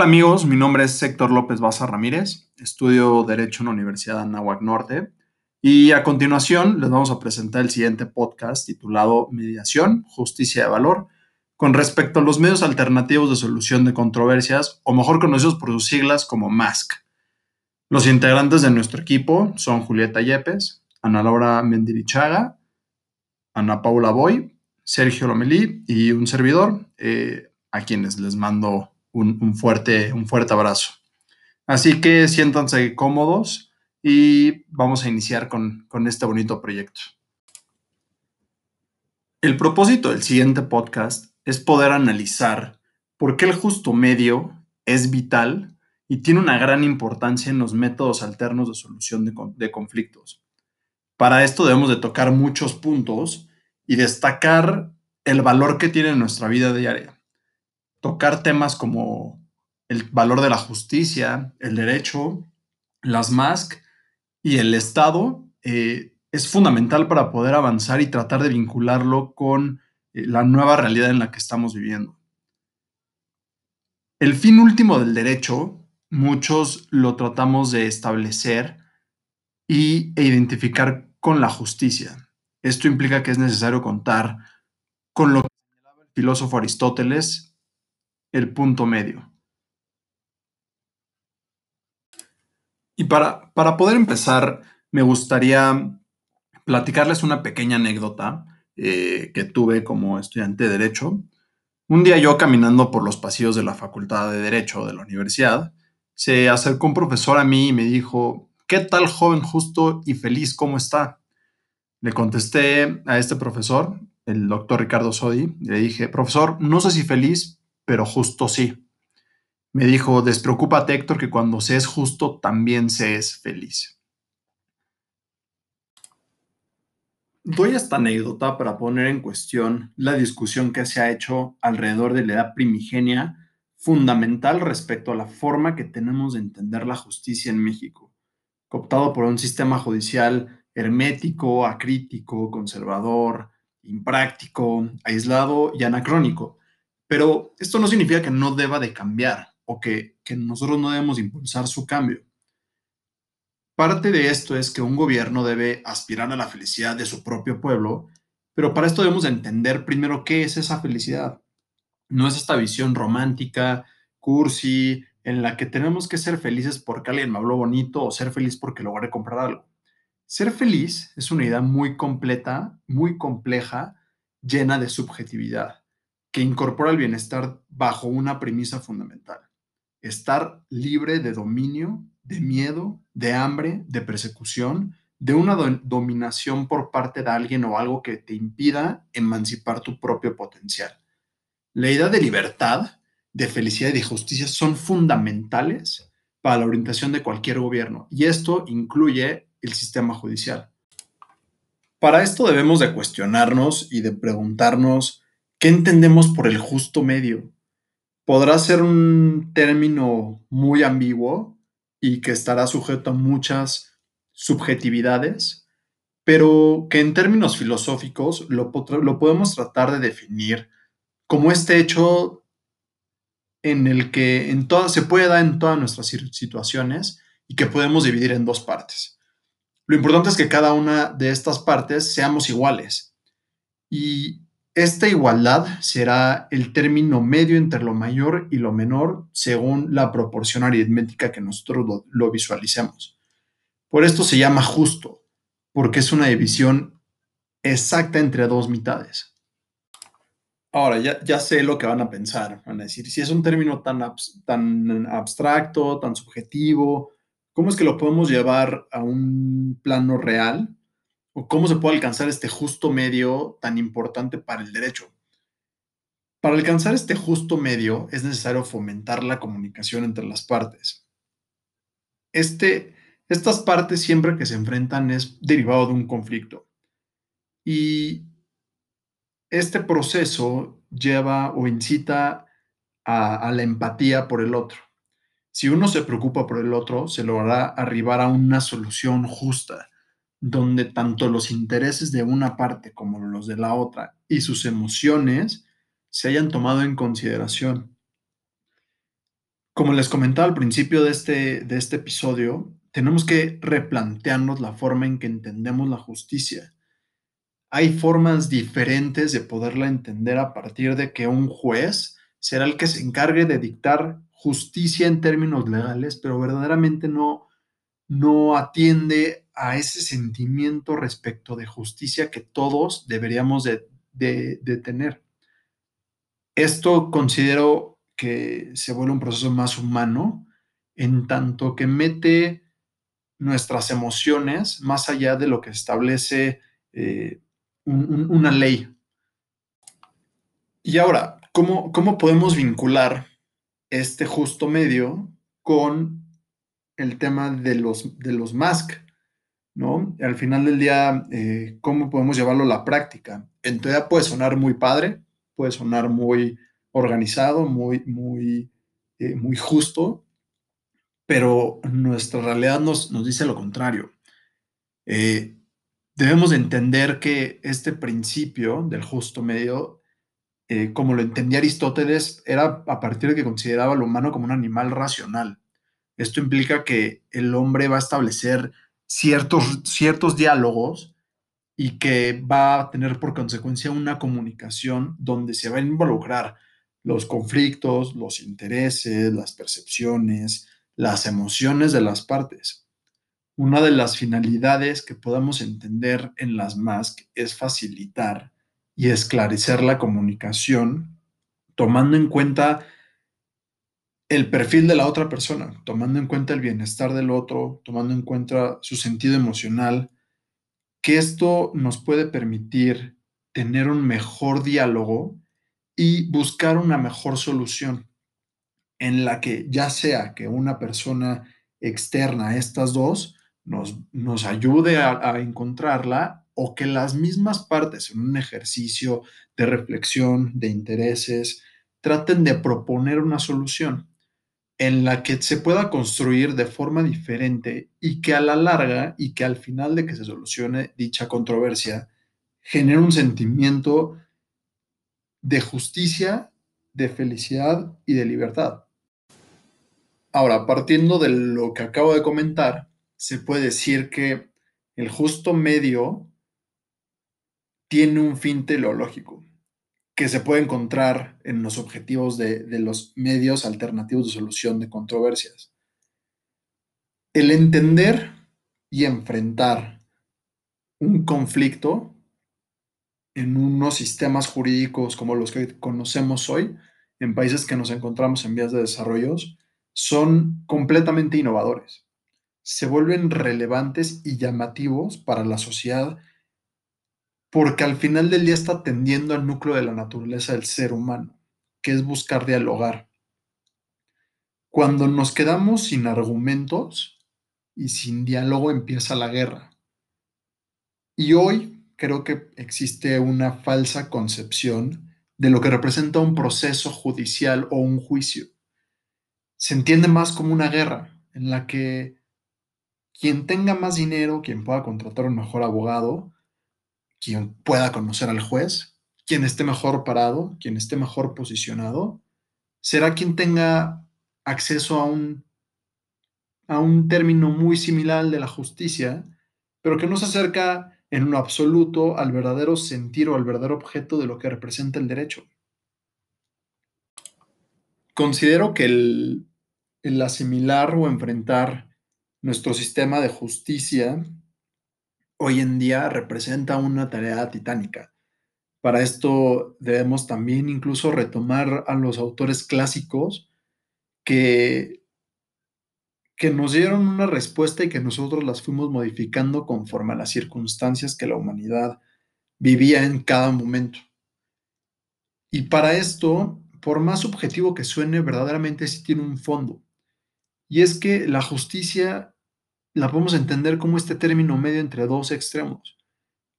tal amigos? Mi nombre es Héctor López Baza Ramírez, estudio Derecho en la Universidad de Anáhuac Norte y a continuación les vamos a presentar el siguiente podcast titulado Mediación, Justicia de Valor con respecto a los medios alternativos de solución de controversias o mejor conocidos por sus siglas como MASC. Los integrantes de nuestro equipo son Julieta Yepes, Ana Laura Mendirichaga, Ana Paula Boy, Sergio Lomelí y un servidor, eh, a quienes les mando un, fuerte, un fuerte abrazo. Así que siéntanse cómodos y vamos a iniciar con, con este bonito proyecto. El propósito del siguiente podcast es poder analizar por qué el justo medio es vital y tiene una gran importancia en los métodos alternos de solución de, de, conflictos. Para esto debemos de tocar muchos puntos y destacar el valor que tiene en nuestra vida diaria tocar temas como el valor de la justicia, el derecho, las MASC y el Estado eh, es fundamental para poder avanzar y tratar de vincularlo con eh, la nueva realidad en la que estamos viviendo. El fin último del derecho, muchos lo tratamos de establecer y, e identificar con la justicia. Esto implica que es necesario contar con lo que el filósofo Aristóteles el punto medio. Y para, para poder empezar, me gustaría platicarles una pequeña anécdota eh, que tuve como estudiante de Derecho. Un día yo caminando por los pasillos de la Facultad de Derecho de la universidad, se acercó un profesor a mí y me dijo, ¿qué tal joven justo y feliz cómo está? Le contesté a este profesor, el doctor Ricardo Sodi, y le dije, profesor, no sé si feliz, pero justo sí. Me dijo, despreocúpate Héctor, que cuando se es justo también se es feliz. Doy esta anécdota para poner en cuestión la discusión que se ha hecho alrededor de la edad primigenia, fundamental respecto a la forma que tenemos de entender la justicia en México, cooptado por un sistema judicial hermético, acrítico, conservador, impráctico, aislado y anacrónico, pero esto no significa que no deba de cambiar o que, nosotros no debemos impulsar su cambio. Parte de esto es que un gobierno debe aspirar a la felicidad de su propio pueblo, pero para esto debemos entender primero qué es esa felicidad. No es esta visión romántica, cursi, en la que tenemos que ser felices porque alguien me habló bonito o ser feliz porque logré comprar algo. Ser feliz es una idea muy completa, muy compleja, llena de subjetividad que incorpora el bienestar bajo una premisa fundamental. Estar libre de dominio, de miedo, de hambre, de persecución, de una dominación por parte de alguien o algo que te impida emancipar tu propio potencial. La idea de libertad, de felicidad y de justicia son fundamentales para la orientación de cualquier gobierno y esto incluye el sistema judicial. Para esto debemos de cuestionarnos y de preguntarnos ¿Qué entendemos por el justo medio? Podrá ser un término muy ambiguo y que estará sujeto a muchas subjetividades, pero que en términos filosóficos lo, podemos tratar de definir como este hecho en el que en todas, se puede dar en todas nuestras situaciones y que podemos dividir en dos partes. Lo importante es que cada una de estas partes seamos iguales. Y esta igualdad será el término medio entre lo mayor y lo menor según la proporción aritmética que nosotros lo, visualicemos. Por esto se llama justo, porque es una división exacta entre dos mitades. Ahora, ya, sé lo que van a pensar. Van a decir, si es un término tan, tan abstracto, tan subjetivo, ¿cómo es que lo podemos llevar a un plano real? Cómo se puede alcanzar este justo medio tan importante para el derecho. Para alcanzar este justo medio es necesario fomentar la comunicación entre las partes. Este, estas partes siempre que se enfrentan es derivado de un conflicto. Y este proceso lleva o incita a, a la empatía por el otro. Si uno se preocupa por el otro, se logrará arribar a una solución justa donde tanto los intereses de una parte como los de la otra y sus emociones se hayan tomado en consideración. Como les comentaba al principio de este, de este episodio, tenemos que replantearnos la forma en que entendemos la justicia. Hay formas diferentes de poderla entender a partir de que un juez será el que se encargue de dictar justicia en términos legales, pero verdaderamente no, no atiende a ese sentimiento respecto de justicia que todos deberíamos de, de tener. Esto considero que se vuelve un proceso más humano en tanto que mete nuestras emociones más allá de lo que establece eh, una ley. Y ahora, ¿cómo, ¿cómo podemos vincular este justo medio con el tema de los, de los MASC? ¿no? Al final del día, eh, ¿cómo podemos llevarlo a la práctica? En teoría puede sonar muy padre, puede sonar muy organizado, muy, muy, eh, muy justo, pero nuestra realidad nos, nos dice lo contrario. Eh, debemos entender que este principio del justo medio, como lo entendía Aristóteles, era a partir de que consideraba al humano como un animal racional. Esto implica que el hombre va a establecer ciertos, ciertos diálogos y que va a tener por consecuencia una comunicación donde se va a involucrar los conflictos, los intereses, las percepciones, las emociones de las partes. Una de las finalidades que podamos entender en las MASC es facilitar y esclarecer la comunicación tomando en cuenta el perfil de la otra persona, tomando en cuenta el bienestar del otro, tomando en cuenta su sentido emocional, que esto nos puede permitir tener un mejor diálogo y buscar una mejor solución en la que ya sea que una persona externa a estas dos nos, nos ayude a, encontrarla o que las mismas partes en un ejercicio de reflexión, de intereses, traten de proponer una solución en la que se pueda construir de forma diferente y que a la larga y que al final de que se solucione dicha controversia genere un sentimiento de justicia, de felicidad y de libertad. Ahora, partiendo de lo que acabo de comentar, se puede decir que el justo medio tiene un fin teleológico que se puede encontrar en los objetivos de, de los medios alternativos de solución de controversias. El entender y enfrentar un conflicto en unos sistemas jurídicos como los que conocemos hoy, en países que nos encontramos en vías de desarrollo, son completamente innovadores. Se vuelven relevantes y llamativos para la sociedad porque al final del día está atendiendo al núcleo de la naturaleza del ser humano, que es buscar dialogar. Cuando nos quedamos sin argumentos y sin diálogo empieza la guerra. Y hoy creo que existe una falsa concepción de lo que representa un proceso judicial o un juicio se entiende más como una guerra en la que quien tenga más dinero, quien pueda contratar un mejor abogado, quien pueda conocer al juez, quien esté mejor parado, quien esté mejor posicionado, será quien tenga acceso a un, a un término muy similar de la justicia, pero que no se acerca en lo absoluto al verdadero sentir o al verdadero objeto de lo que representa el derecho. Considero que el, el asimilar o enfrentar nuestro sistema de justicia hoy en día representa una tarea titánica. Para esto debemos también incluso retomar a los autores clásicos que, que nos dieron una respuesta y que nosotros las fuimos modificando conforme a las circunstancias que la humanidad vivía en cada momento. Y para esto, por más subjetivo que suene, verdaderamente sí tiene un fondo. Y es que la justicia la podemos entender como este término medio entre dos extremos.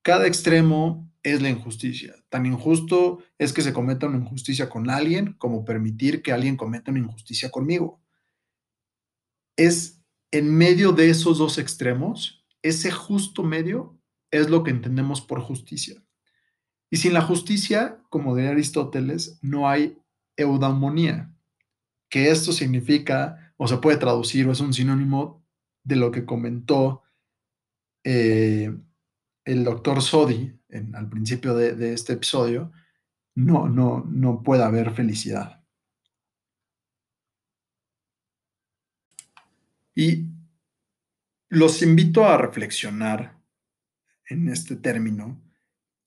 Cada extremo es la injusticia. Tan injusto es que se cometa una injusticia con alguien como permitir que alguien cometa una injusticia conmigo. Es en medio de esos dos extremos, ese justo medio es lo que entendemos por justicia. Y sin la justicia, como diría Aristóteles, no hay eudamonía, que esto significa o se puede traducir o es un sinónimo de lo que comentó eh, el doctor Sodi al principio de, este episodio, no, no, no puede haber felicidad. Y los invito a reflexionar en este término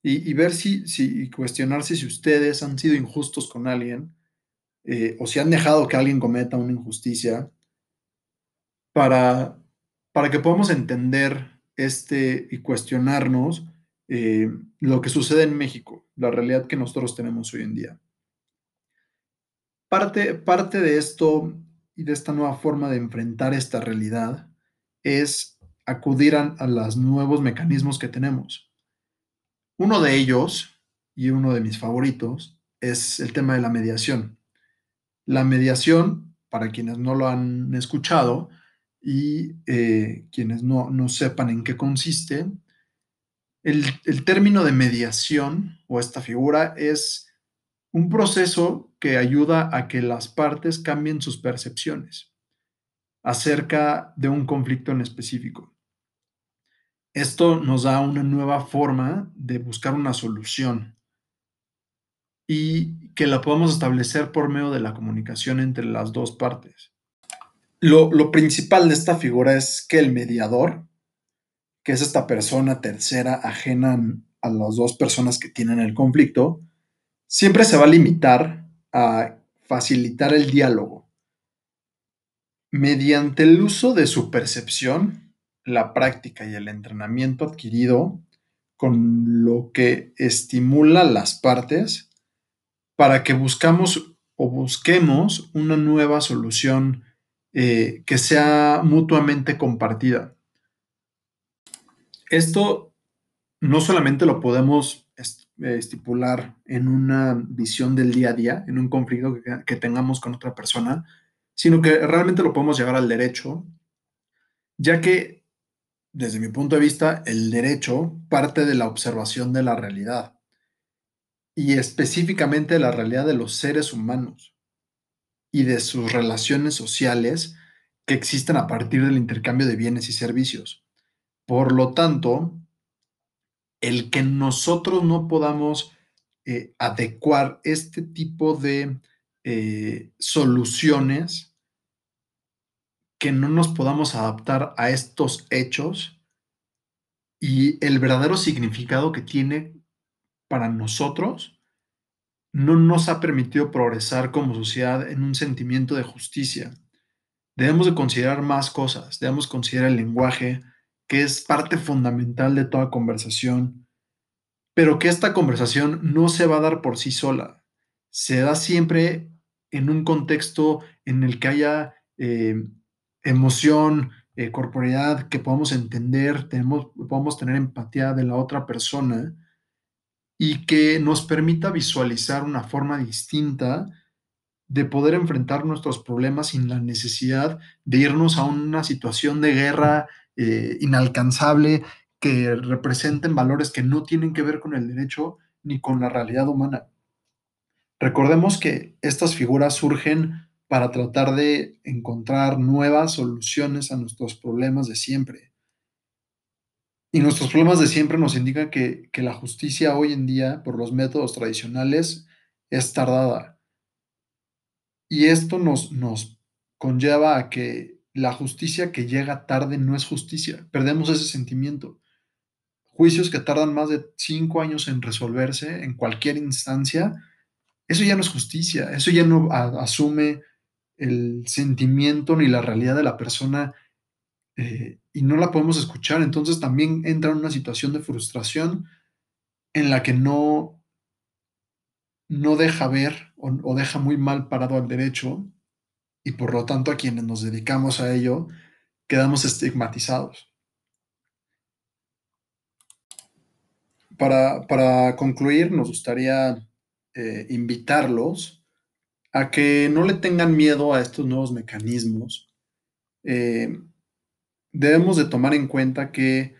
y, ver si, si, cuestionarse si ustedes han sido injustos con alguien eh, o si han dejado que alguien cometa una injusticia para, para que podamos entender este y cuestionarnos eh, lo que sucede en México, la realidad que nosotros tenemos hoy en día. Parte, parte de esto y de esta nueva forma de enfrentar esta realidad es acudir a, los nuevos mecanismos que tenemos. Uno de ellos, y uno de mis favoritos, es el tema de la mediación. La mediación, para quienes no lo han escuchado y eh, quienes no, no, sepan en qué consiste, el, el término de mediación o esta figura es un proceso que ayuda a que las partes cambien sus percepciones acerca de un conflicto en específico. Esto nos da una nueva forma de buscar una solución y que la podemos establecer por medio de la comunicación entre las dos partes. Lo, principal de esta figura es que el mediador, que es esta persona tercera ajena a las dos personas que tienen el conflicto, siempre se va a limitar a facilitar el diálogo. Mediante el uso de su percepción la práctica y el entrenamiento adquirido con lo que estimula las partes para que buscamos o busquemos una nueva solución eh, que sea mutuamente compartida. Esto no solamente lo podemos estipular en una visión del día a día, en un conflicto que, que tengamos con otra persona, sino que realmente lo podemos llevar al derecho, ya que desde mi punto de vista, el derecho parte de la observación de la realidad y específicamente de la realidad de los seres humanos y de sus relaciones sociales que existen a partir del intercambio de bienes y servicios. Por lo tanto, el que nosotros no podamos eh, adecuar este tipo de eh, soluciones que no nos podamos adaptar a estos hechos y el verdadero significado que tiene para nosotros no nos ha permitido progresar como sociedad en un sentimiento de justicia. Debemos de considerar más cosas, debemos considerar el lenguaje, que es parte fundamental de toda conversación, pero que esta conversación no se va a dar por sí sola, se da siempre en un contexto en el que haya eh, emoción, eh, corporeidad, que podamos entender, tenemos, podamos tener empatía de la otra persona y que nos permita visualizar una forma distinta de poder enfrentar nuestros problemas sin la necesidad de irnos a una situación de guerra eh, inalcanzable que representen valores que no tienen que ver con el derecho ni con la realidad humana. Recordemos que estas figuras surgen para tratar de encontrar nuevas soluciones a nuestros problemas de siempre. Y nuestros problemas de siempre nos indican que, la justicia hoy en día, por los métodos tradicionales, es tardada. Y esto nos, nos conlleva a que la justicia que llega tarde no es justicia. Perdemos ese sentimiento. Juicios que tardan más de cinco años en resolverse en cualquier instancia, eso ya no es justicia, eso ya no asume el sentimiento ni la realidad de la persona eh, y no la podemos escuchar. Entonces también entra en una situación de frustración en la que no, no deja ver o, deja muy mal parado al derecho y por lo tanto a quienes nos dedicamos a ello quedamos estigmatizados. Para, para concluir, nos gustaría eh, invitarlos a que no le tengan miedo a estos nuevos mecanismos. Eh, debemos de tomar en cuenta que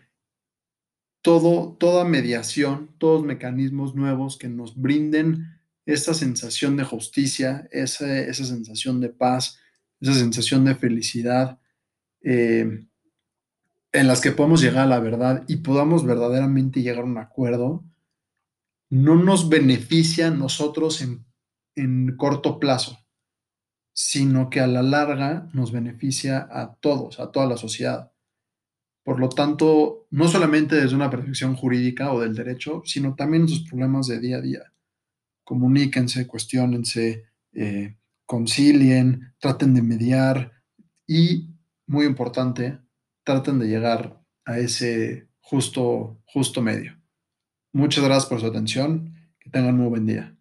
todo, toda mediación, todos mecanismos nuevos que nos brinden esa sensación de justicia, esa, esa sensación de paz, esa sensación de felicidad, eh, en las que podamos llegar a la verdad y podamos verdaderamente llegar a un acuerdo, no nos beneficia a nosotros en, en corto plazo, sino que a la larga nos beneficia a todos, a toda la sociedad. Por lo tanto, no solamente desde una percepción jurídica o del derecho, sino también en sus problemas de día a día. Comuníquense, cuestionense, eh, concilien, traten de mediar y, muy importante, traten de llegar a ese justo, justo medio. Muchas gracias por su atención. Que tengan un muy buen día.